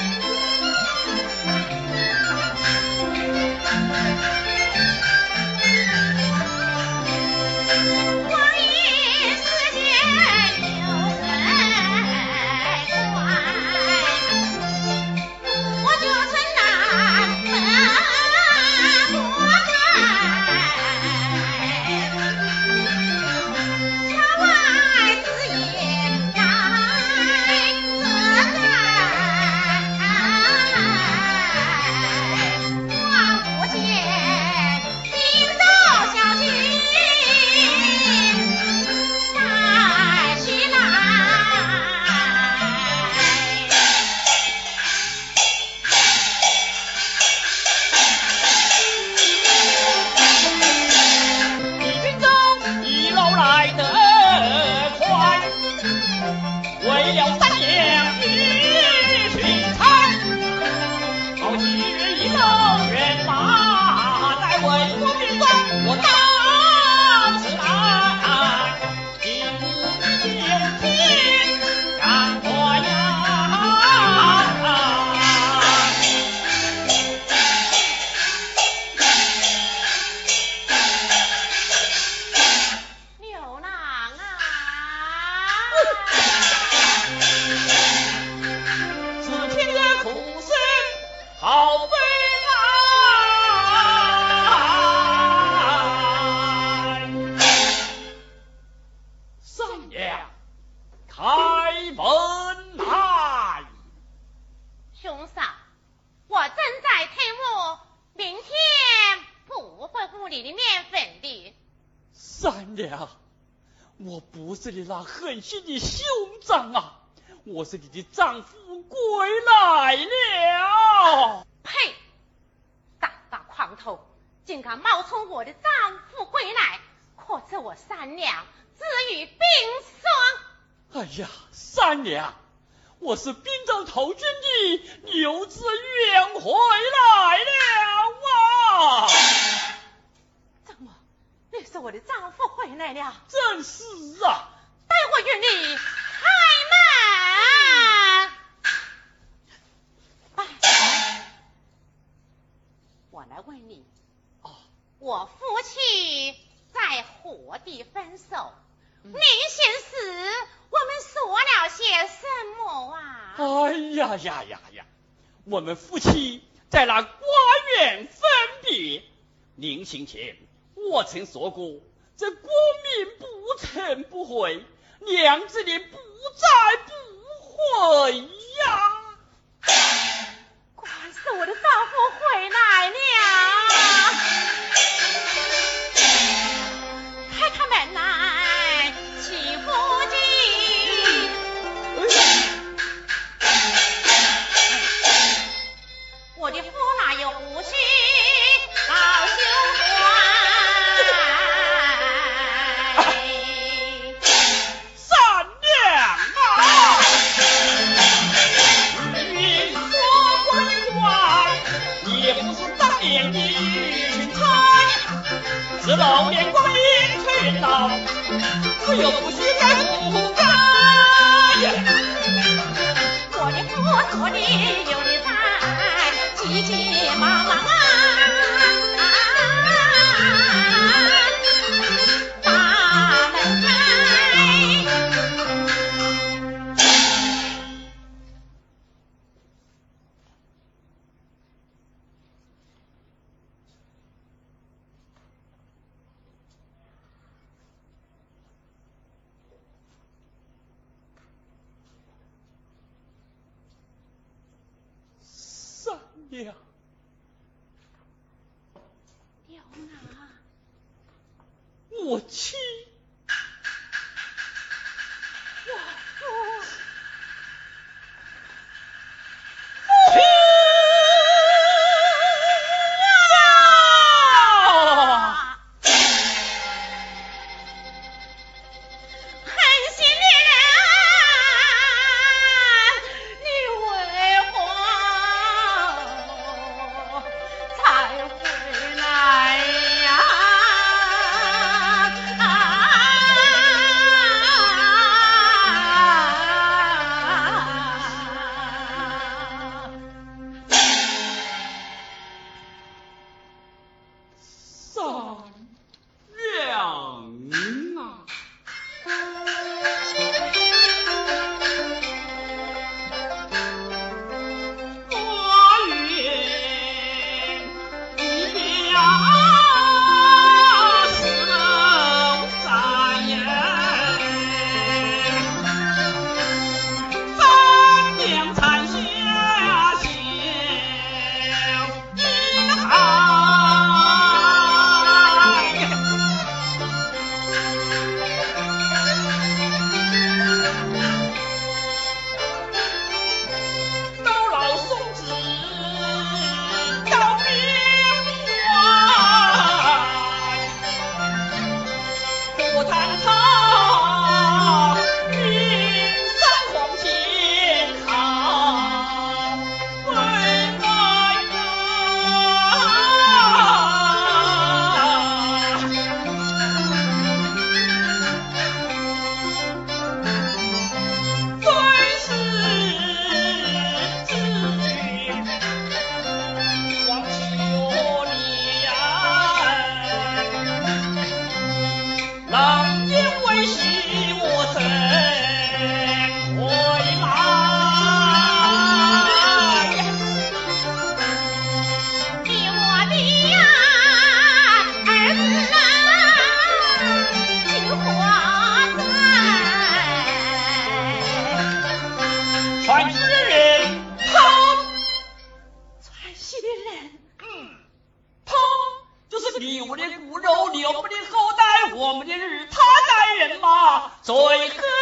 Thank you. 了。狠心的兄长啊！我是你的丈夫归来了。呸！大大狂头，竟敢冒充我的丈夫归来，可知我三娘子与冰霜？哎呀，三娘，我是滨州投军的牛子远回来了？正是啊。待我与你开门。我来问你，哦我夫妻在何地分手？临行时我们说了些什么啊？哎呀呀呀呀！我们夫妻在那瓜园分别。临行前我曾说过，这国民不成不会。娘子，你不在不是老年光阴催人老，只有不须再不改。我的夫做的有理在，急急忙忙。娘，娘啊，我妻。的后代，我们的日他代人嘛，最可。